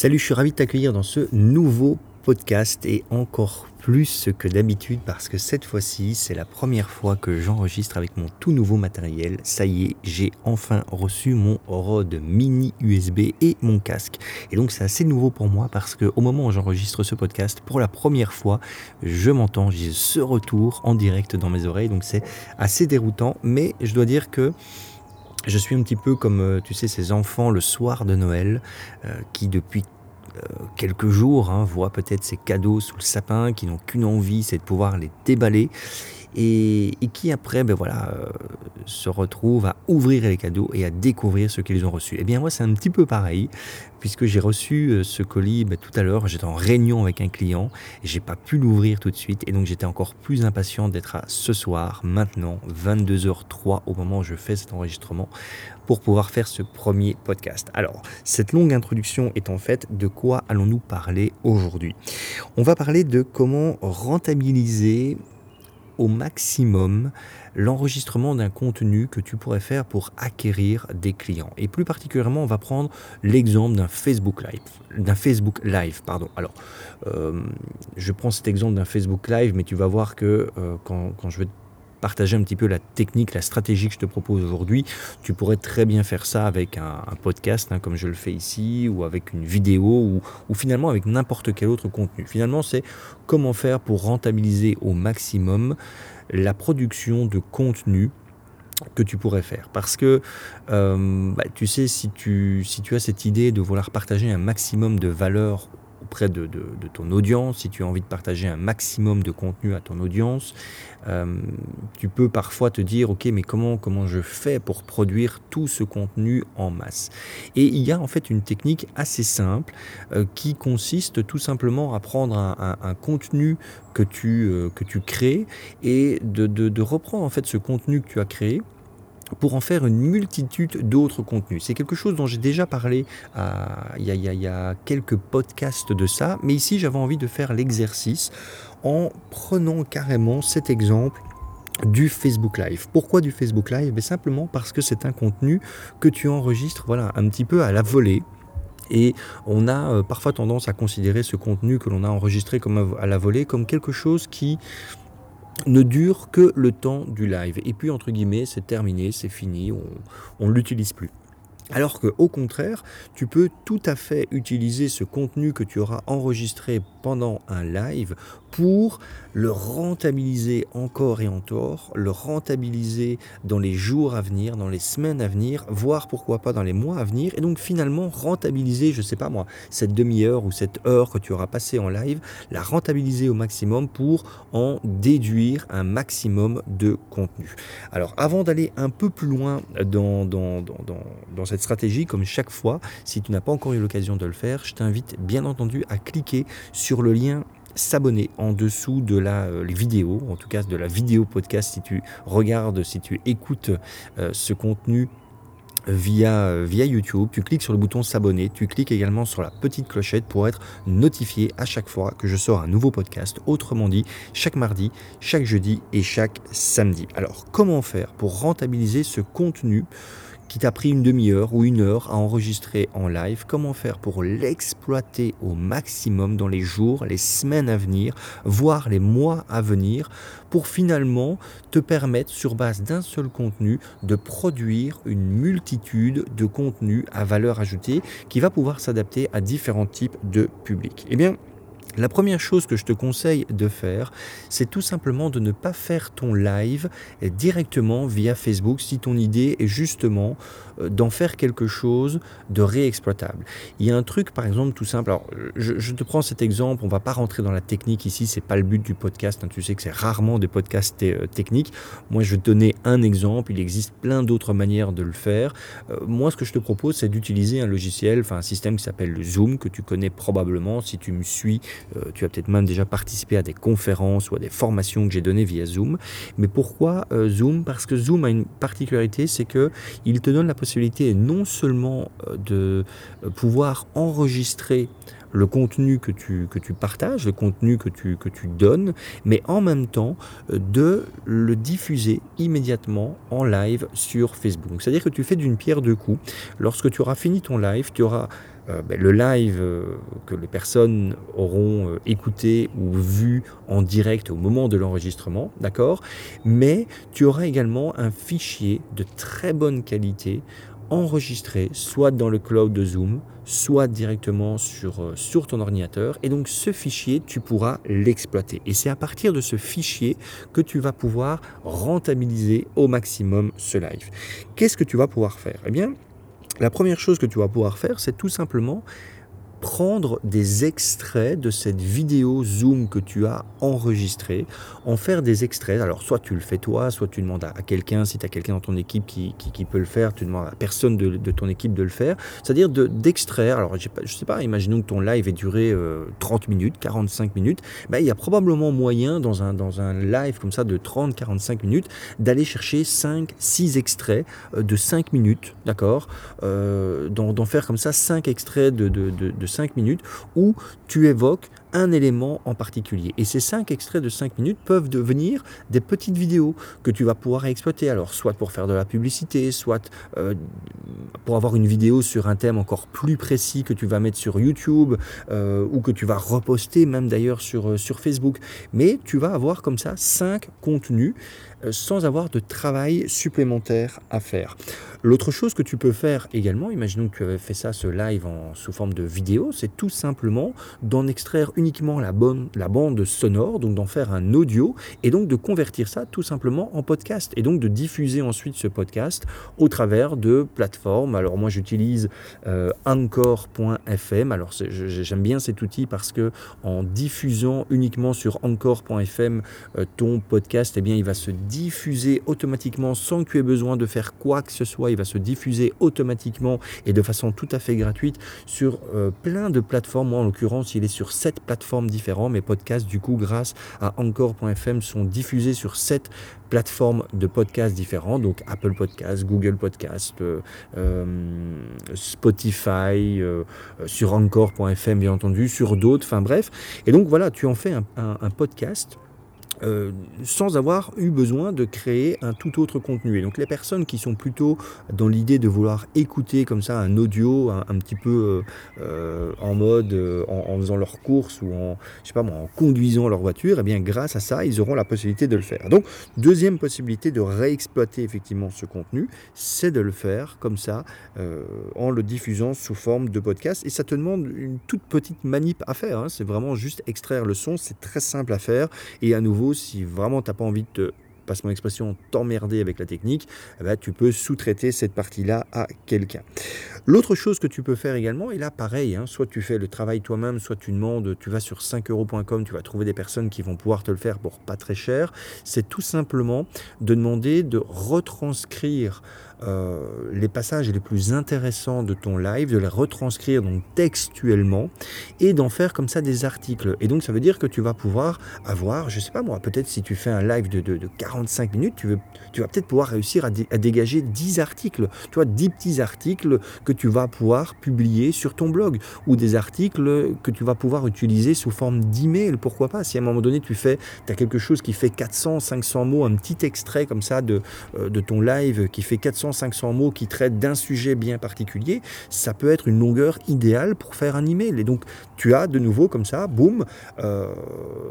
Salut, je suis ravi de t'accueillir dans ce nouveau podcast et encore plus que d'habitude parce que cette fois-ci, c'est la première fois que j'enregistre avec mon tout nouveau matériel. Ça y est, j'ai enfin reçu mon Rode mini USB et mon casque. Et donc c'est assez nouveau pour moi parce que au moment où j'enregistre ce podcast, pour la première fois, je m'entends, j'ai ce retour en direct dans mes oreilles. Donc c'est assez déroutant, mais je dois dire que je suis un petit peu comme, euh, tu sais, ces enfants le soir de Noël euh, qui, depuis euh, quelques jours, hein, voient peut-être ces cadeaux sous le sapin, qui n'ont qu'une envie, c'est de pouvoir les déballer et, qui après ben voilà, euh, se retrouvent à ouvrir les cadeaux et à découvrir ce qu'ils ont reçu. Et eh bien moi c'est un petit peu pareil, puisque j'ai reçu euh, ce colis ben, tout à l'heure, j'étais en réunion avec un client, j'ai pas pu l'ouvrir tout de suite, et donc j'étais encore plus impatient d'être à ce soir, maintenant, 22h03, au moment où je fais cet enregistrement, pour pouvoir faire ce premier podcast. Alors, cette longue introduction est en fait de quoi allons-nous parler aujourd'hui? On va parler de comment rentabiliser au maximum l'enregistrement d'un contenu que tu pourrais faire pour acquérir des clients. Et plus particulièrement, on va prendre l'exemple d'un Facebook Live. D'un Facebook Live, pardon. Alors, euh, je prends cet exemple d'un Facebook Live, mais tu vas voir que euh, quand, quand je vais partager un petit peu la technique, la stratégie que je te propose aujourd'hui. Tu pourrais très bien faire ça avec un, podcast, hein, comme je le fais ici, ou avec une vidéo, ou, finalement avec n'importe quel autre contenu. Finalement, c'est comment faire pour rentabiliser au maximum la production de contenu que tu pourrais faire. Parce que, euh, bah, tu sais, si tu, si tu as cette idée de vouloir partager un maximum de valeur auprès de, ton audience, si tu as envie de partager un maximum de contenu à ton audience, euh, tu peux parfois te dire, ok, mais comment, comment je fais pour produire tout ce contenu en masse? Et il y a en fait une technique assez simple euh, qui consiste tout simplement à prendre un, contenu que tu, euh, que tu crées et de, de reprendre en fait ce contenu que tu as créé pour en faire une multitude d'autres contenus. C'est quelque chose dont j'ai déjà parlé il, y a, quelques podcasts de ça, mais ici j'avais envie de faire l'exercice en prenant carrément cet exemple du Facebook Live. Pourquoi du Facebook Live? Ben, Simplement parce que c'est un contenu que tu enregistres voilà, un petit peu à la volée. Et on a euh, parfois tendance à considérer ce contenu que l'on a enregistré comme à la volée comme quelque chose qui ne dure que le temps du live. Et puis, entre guillemets, c'est terminé, c'est fini, on ne l'utilise plus. Alors que au contraire, tu peux tout à fait utiliser ce contenu que tu auras enregistré pendant un live pour le rentabiliser encore et encore, le rentabiliser dans les jours à venir, dans les semaines à venir, voire pourquoi pas dans les mois à venir, et donc finalement rentabiliser, je sais pas moi, cette demi-heure ou cette heure que tu auras passé en live, la rentabiliser au maximum pour en déduire un maximum de contenu. Alors avant d'aller un peu plus loin dans, dans cette stratégie, comme chaque fois, si tu n'as pas encore eu l'occasion de le faire, je t'invite bien entendu à cliquer sur le lien s'abonner en dessous de la euh, vidéo, en tout cas de la vidéo podcast si tu regardes, si tu écoutes euh, ce contenu via, euh, via YouTube, tu cliques sur le bouton s'abonner, tu cliques également sur la petite clochette pour être notifié à chaque fois que je sors un nouveau podcast, autrement dit chaque mardi, chaque jeudi et chaque samedi. Alors comment faire pour rentabiliser ce contenu? Qui t'a pris une demi-heure ou une heure à enregistrer en live, comment faire pour l'exploiter au maximum dans les jours, les semaines à venir, voire les mois à venir, pour finalement te permettre, sur base d'un seul contenu, de produire une multitude de contenus à valeur ajoutée qui va pouvoir s'adapter à différents types de publics. Eh bien, la première chose que je te conseille de faire, c'est tout simplement de ne pas faire ton live directement via Facebook si ton idée est justement euh, d'en faire quelque chose de réexploitable. Il y a un truc, par exemple, tout simple. Alors, je, te prends cet exemple. On va pas rentrer dans la technique ici. C'est pas le but du podcast. Hein. Tu sais que c'est rarement des podcasts euh, techniques. Moi, je vais te donner un exemple. Il existe plein d'autres manières de le faire. Euh, moi, ce que je te propose, c'est d'utiliser un logiciel, enfin un système qui s'appelle Zoom que tu connais probablement si tu me suis. Tu as peut-être même déjà participé à des conférences ou à des formations que j'ai données via Zoom. Mais pourquoi Zoom? Parce que Zoom a une particularité, c'est que il te donne la possibilité non seulement euh, de euh, pouvoir enregistrer le contenu que tu, partages, le contenu que tu, que tu donnes, mais en même temps euh, de le diffuser immédiatement en live sur Facebook. C'est-à-dire que tu fais d'une pierre deux coups. Lorsque tu auras fini ton live, tu auras euh, ben, le live que les personnes auront écouté ou vu en direct au moment de l'enregistrement, d'accord? Mais tu auras également un fichier de très bonne qualité enregistré soit dans le cloud de Zoom, soit directement sur, euh, sur ton ordinateur. Et donc ce fichier, tu pourras l'exploiter. Et c'est à partir de ce fichier que tu vas pouvoir rentabiliser au maximum ce live. Qu'est-ce que tu vas pouvoir faire? Eh bien, la première chose que tu vas pouvoir faire, c'est tout simplement prendre des extraits de cette vidéo Zoom que tu as enregistrée, en faire des extraits. Alors, soit tu le fais toi, soit tu demandes à, quelqu'un, si tu as quelqu'un dans ton équipe qui, peut le faire, tu demandes à personne de, ton équipe de le faire. C'est-à-dire d'extraire. alors, je sais pas, imaginons que ton live ait duré 30 euh, minutes, 45 minutes. Ben, il y a probablement moyen, dans un, dans un live comme ça de 30-45 minutes, d'aller chercher 5, 6 extraits euh, de 5 minutes, d'accord euh, D'en faire comme ça 5 extraits de, de, de 5 minutes où tu évoques un élément en particulier. Et ces 5 extraits de 5 minutes peuvent devenir des petites vidéos que tu vas pouvoir exploiter. Alors, soit pour faire de la publicité, soit euh, pour avoir une vidéo sur un thème encore plus précis que tu vas mettre sur YouTube euh, ou que tu vas reposter même d'ailleurs sur, euh, sur Facebook. Mais tu vas avoir comme ça 5 contenus sans avoir de travail supplémentaire à faire. L'autre chose que tu peux faire également, imaginons que tu avais fait ça, ce live en, sous forme de vidéo, c'est tout simplement d'en extraire uniquement la, bonne, la bande sonore, donc d'en faire un audio, et donc de convertir ça tout simplement en podcast, et donc de diffuser ensuite ce podcast au travers de plateformes. Alors moi j'utilise euh, Anchor.fm, alors j'aime bien cet outil parce que en diffusant uniquement sur Anchor.fm euh, ton podcast, eh bien il va se diffuser automatiquement sans que tu aies besoin de faire quoi que ce soit il va se diffuser automatiquement et de façon tout à fait gratuite sur euh, plein de plateformes. Moi, en l'occurrence, il est sur sept plateformes différentes. Mes podcasts, du coup, grâce à encore.fm, sont diffusés sur sept plateformes de podcasts différents, donc Apple Podcasts, Google Podcasts, euh, euh, Spotify, sur encore.fm bien entendu, sur d'autres, enfin bref. Et donc voilà, tu en fais un podcast euh, sans avoir eu besoin de créer un tout autre contenu. Et donc les personnes qui sont plutôt dans l'idée de vouloir écouter comme ça un audio un, petit peu euh, euh, en mode en, faisant leurs courses ou en, je sais pas en conduisant leur voiture, et eh bien grâce à ça, ils auront la possibilité de le faire. Donc deuxième possibilité de réexploiter effectivement ce contenu, c'est de le faire comme ça en le diffusant sous forme de podcast. Et ça te demande une toute petite manip à faire. Hein. C'est vraiment juste extraire le son, c'est très simple à faire. Et à nouveau si vraiment tu n'as pas envie de te passe mon expression, t'emmerder avec la technique, eh ben, tu peux sous-traiter cette partie-là à quelqu'un. L'autre chose que tu peux faire également, et là pareil, hein, soit tu fais le travail toi-même, soit tu demandes, tu vas sur 5euros.com, tu vas trouver des personnes qui vont pouvoir te le faire pour pas très cher, c'est tout simplement de demander de retranscrire euh, les passages les plus intéressants de ton live, de les retranscrire donc textuellement et d'en faire comme ça des articles. Et donc ça veut dire que tu vas pouvoir avoir, je sais pas moi, peut-être si tu fais un live de, de, 45 minutes, tu, veux, tu vas peut-être pouvoir réussir à, à, dégager 10 articles, tu vois, 10 petits articles que tu vas pouvoir publier sur ton blog ou des articles que tu vas pouvoir utiliser sous forme d'email, pourquoi pas? Si à un moment donné tu fais, tu as quelque chose qui fait 400, 500 mots, un petit extrait comme ça de, euh, de ton live qui fait 400 500 mots qui traitent d'un sujet bien particulier, ça peut être une longueur idéale pour faire un email. Et donc, tu as de nouveau comme ça, boum, euh,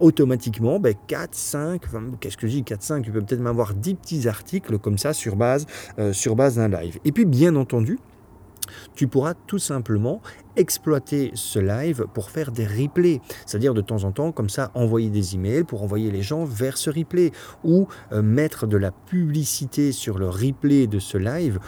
automatiquement, 4, 5, qu'est-ce que je dis, 4, 5, tu peux peut-être m'avoir 10 petits articles comme ça sur base, euh, sur base d'un live. Et puis, bien entendu, tu pourras tout simplement exploiter ce live pour faire des replays. C'est-à-dire de temps en temps, comme ça, envoyer des emails pour envoyer les gens vers ce replay ou euh, mettre de la publicité sur le replay de ce live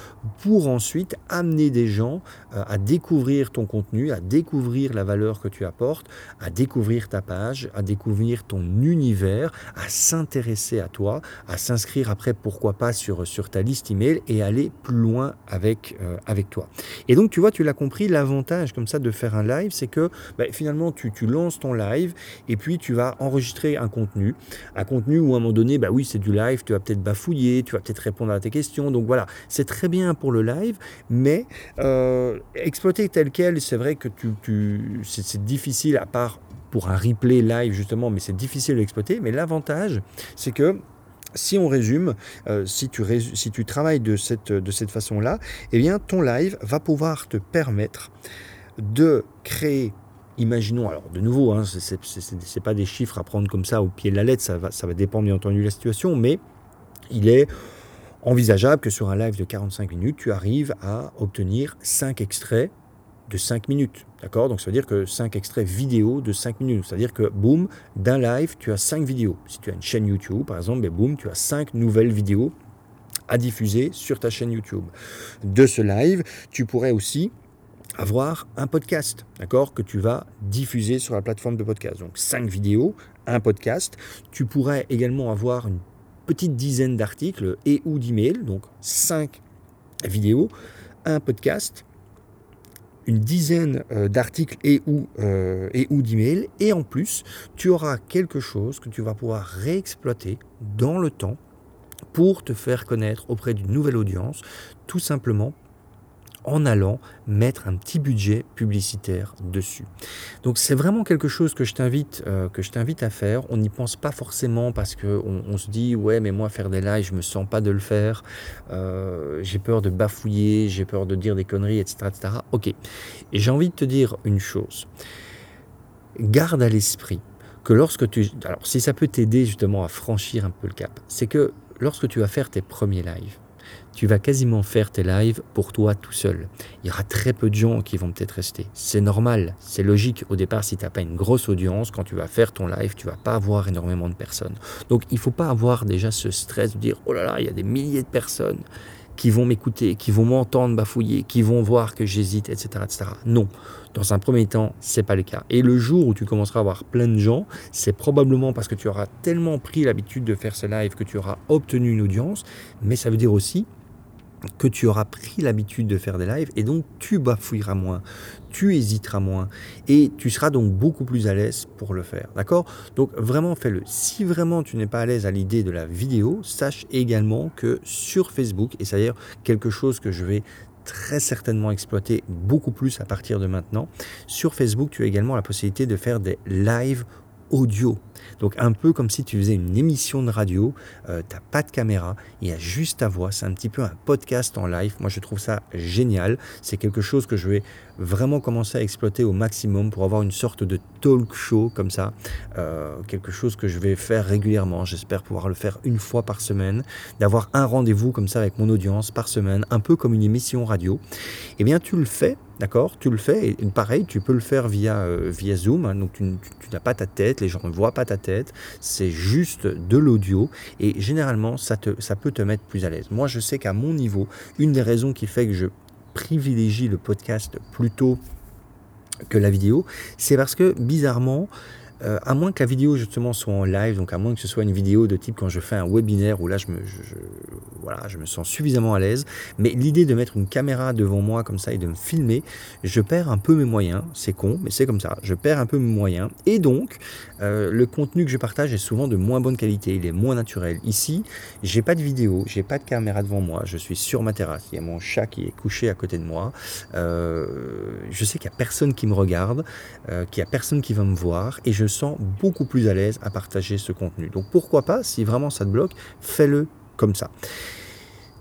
pour ensuite amener des gens euh, à découvrir ton contenu, à découvrir la valeur que tu apportes, à découvrir ta page, à découvrir ton univers, à s'intéresser à toi, à s'inscrire après, pourquoi pas, sur, sur ta liste email et aller plus loin avec, euh, avec toi. Et donc, tu vois, tu l'as compris, l'avantage, ça de faire un live, c'est que bah, finalement tu, lances ton live et puis tu vas enregistrer un contenu, un contenu où à un moment donné, bah oui c'est du live, tu vas peut-être bafouiller, tu vas peut-être répondre à tes questions, donc voilà, c'est très bien pour le live, mais euh, exploiter tel quel, c'est vrai que tu, tu c'est difficile à part pour un replay live justement, mais c'est difficile d'exploiter, mais l'avantage c'est que si on résume, euh, si, tu si tu travailles de cette, de cette façon-là, eh bien ton live va pouvoir te permettre de créer imaginons, alors de nouveau, hein, ce n'est pas des chiffres à prendre comme ça au pied de la lettre, ça va, ça va dépendre bien entendu de la situation, mais il est envisageable que sur un live de 45 minutes, tu arrives à obtenir 5 extraits de 5 minutes. D'accord? Donc ça veut dire que 5 extraits vidéo de 5 minutes. C'est-à-dire que, boum, d'un live, tu as 5 vidéos. Si tu as une chaîne YouTube, par exemple, ben, boum, tu as 5 nouvelles vidéos à diffuser sur ta chaîne YouTube. De ce live, tu pourrais aussi avoir un podcast, d'accord, que tu vas diffuser sur la plateforme de podcast. Donc 5 vidéos, un podcast. Tu pourrais également avoir une petite dizaine d'articles et ou d'emails, donc 5 vidéos, un podcast, une dizaine euh, d'articles et ou, euh, et ou d'emails, et en plus, tu auras quelque chose que tu vas pouvoir réexploiter dans le temps pour te faire connaître auprès d'une nouvelle audience, tout simplement en allant mettre un petit budget publicitaire dessus. Donc c'est vraiment quelque chose que je t'invite euh, que je t'invite à faire. On n'y pense pas forcément parce que on, se dit ouais mais moi faire des lives je me sens pas de le faire. Euh, j'ai peur de bafouiller, j'ai peur de dire des conneries etc etc. Ok. Et j'ai envie de te dire une chose. Garde à l'esprit que lorsque tu alors si ça peut t'aider justement à franchir un peu le cap, c'est que lorsque tu vas faire tes premiers lives tu vas quasiment faire tes lives pour toi tout seul. Il y aura très peu de gens qui vont peut-être rester. C'est normal, c'est logique. Au départ, si tu n'as pas une grosse audience, quand tu vas faire ton live, tu vas pas avoir énormément de personnes. Donc il faut pas avoir déjà ce stress de dire, oh là là, il y a des milliers de personnes qui vont m'écouter, qui vont m'entendre bafouiller, qui vont voir que j'hésite, etc., etc. Non, dans un premier temps, c'est pas le cas. Et le jour où tu commenceras à avoir plein de gens, c'est probablement parce que tu auras tellement pris l'habitude de faire ce live que tu auras obtenu une audience, mais ça veut dire aussi que tu auras pris l'habitude de faire des lives et donc tu bafouilleras moins, tu hésiteras moins et tu seras donc beaucoup plus à l'aise pour le faire. D'accord? Donc vraiment fais-le. Si vraiment tu n'es pas à l'aise à l'idée de la vidéo, sache également que sur Facebook, et c'est d'ailleurs quelque chose que je vais très certainement exploiter beaucoup plus à partir de maintenant, sur Facebook tu as également la possibilité de faire des lives audio. Donc un peu comme si tu faisais une émission de radio, euh, tu n'as pas de caméra, il y a juste ta voix, c'est un petit peu un podcast en live. Moi je trouve ça génial, c'est quelque chose que je vais vraiment commencer à exploiter au maximum pour avoir une sorte de talk show comme ça, euh, quelque chose que je vais faire régulièrement, j'espère pouvoir le faire une fois par semaine, d'avoir un rendez-vous comme ça avec mon audience par semaine, un peu comme une émission radio. Eh bien tu le fais D'accord Tu le fais, et pareil, tu peux le faire via, euh, via Zoom, hein. donc tu, n'as pas ta tête, les gens ne voient pas ta tête, c'est juste de l'audio, et généralement, ça, te, ça peut te mettre plus à l'aise. Moi, je sais qu'à mon niveau, une des raisons qui fait que je privilégie le podcast plutôt que la vidéo, c'est parce que bizarrement, euh, à moins que la vidéo justement soit en live, donc à moins que ce soit une vidéo de type quand je fais un webinaire où là je me, voilà, je me sens suffisamment à l'aise. Mais l'idée de mettre une caméra devant moi comme ça et de me filmer, je perds un peu mes moyens. C'est con, mais c'est comme ça. Je perds un peu mes moyens. Et donc, euh, le contenu que je partage est souvent de moins bonne qualité. Il est moins naturel. Ici, j'ai pas de vidéo, j'ai pas de caméra devant moi. Je suis sur ma terrasse. Il y a mon chat qui est couché à côté de moi. Euh, je sais qu'il y a personne qui me regarde, qu'il y a personne qui va me voir, et je sens beaucoup plus à l'aise à partager ce contenu. Donc pourquoi pas, si vraiment ça te bloque, fais-le comme ça.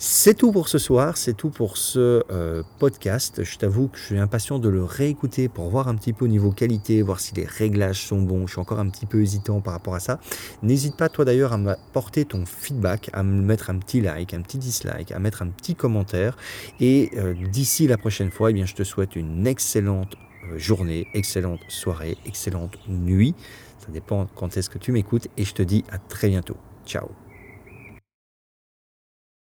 C'est tout pour ce soir, c'est tout pour ce euh, podcast. Je t'avoue que je suis impatient de le réécouter pour voir un petit peu au niveau qualité, voir si les réglages sont bons. Je suis encore un petit peu hésitant par rapport à ça. N'hésite pas toi d'ailleurs à m'apporter ton feedback, à me mettre un petit like, un petit dislike, à mettre un petit commentaire. Et euh, d'ici la prochaine fois, eh bien, je te souhaite une excellente journée, excellente soirée, excellente nuit. Ça dépend quand est-ce que tu m'écoutes et je te dis à très bientôt. Ciao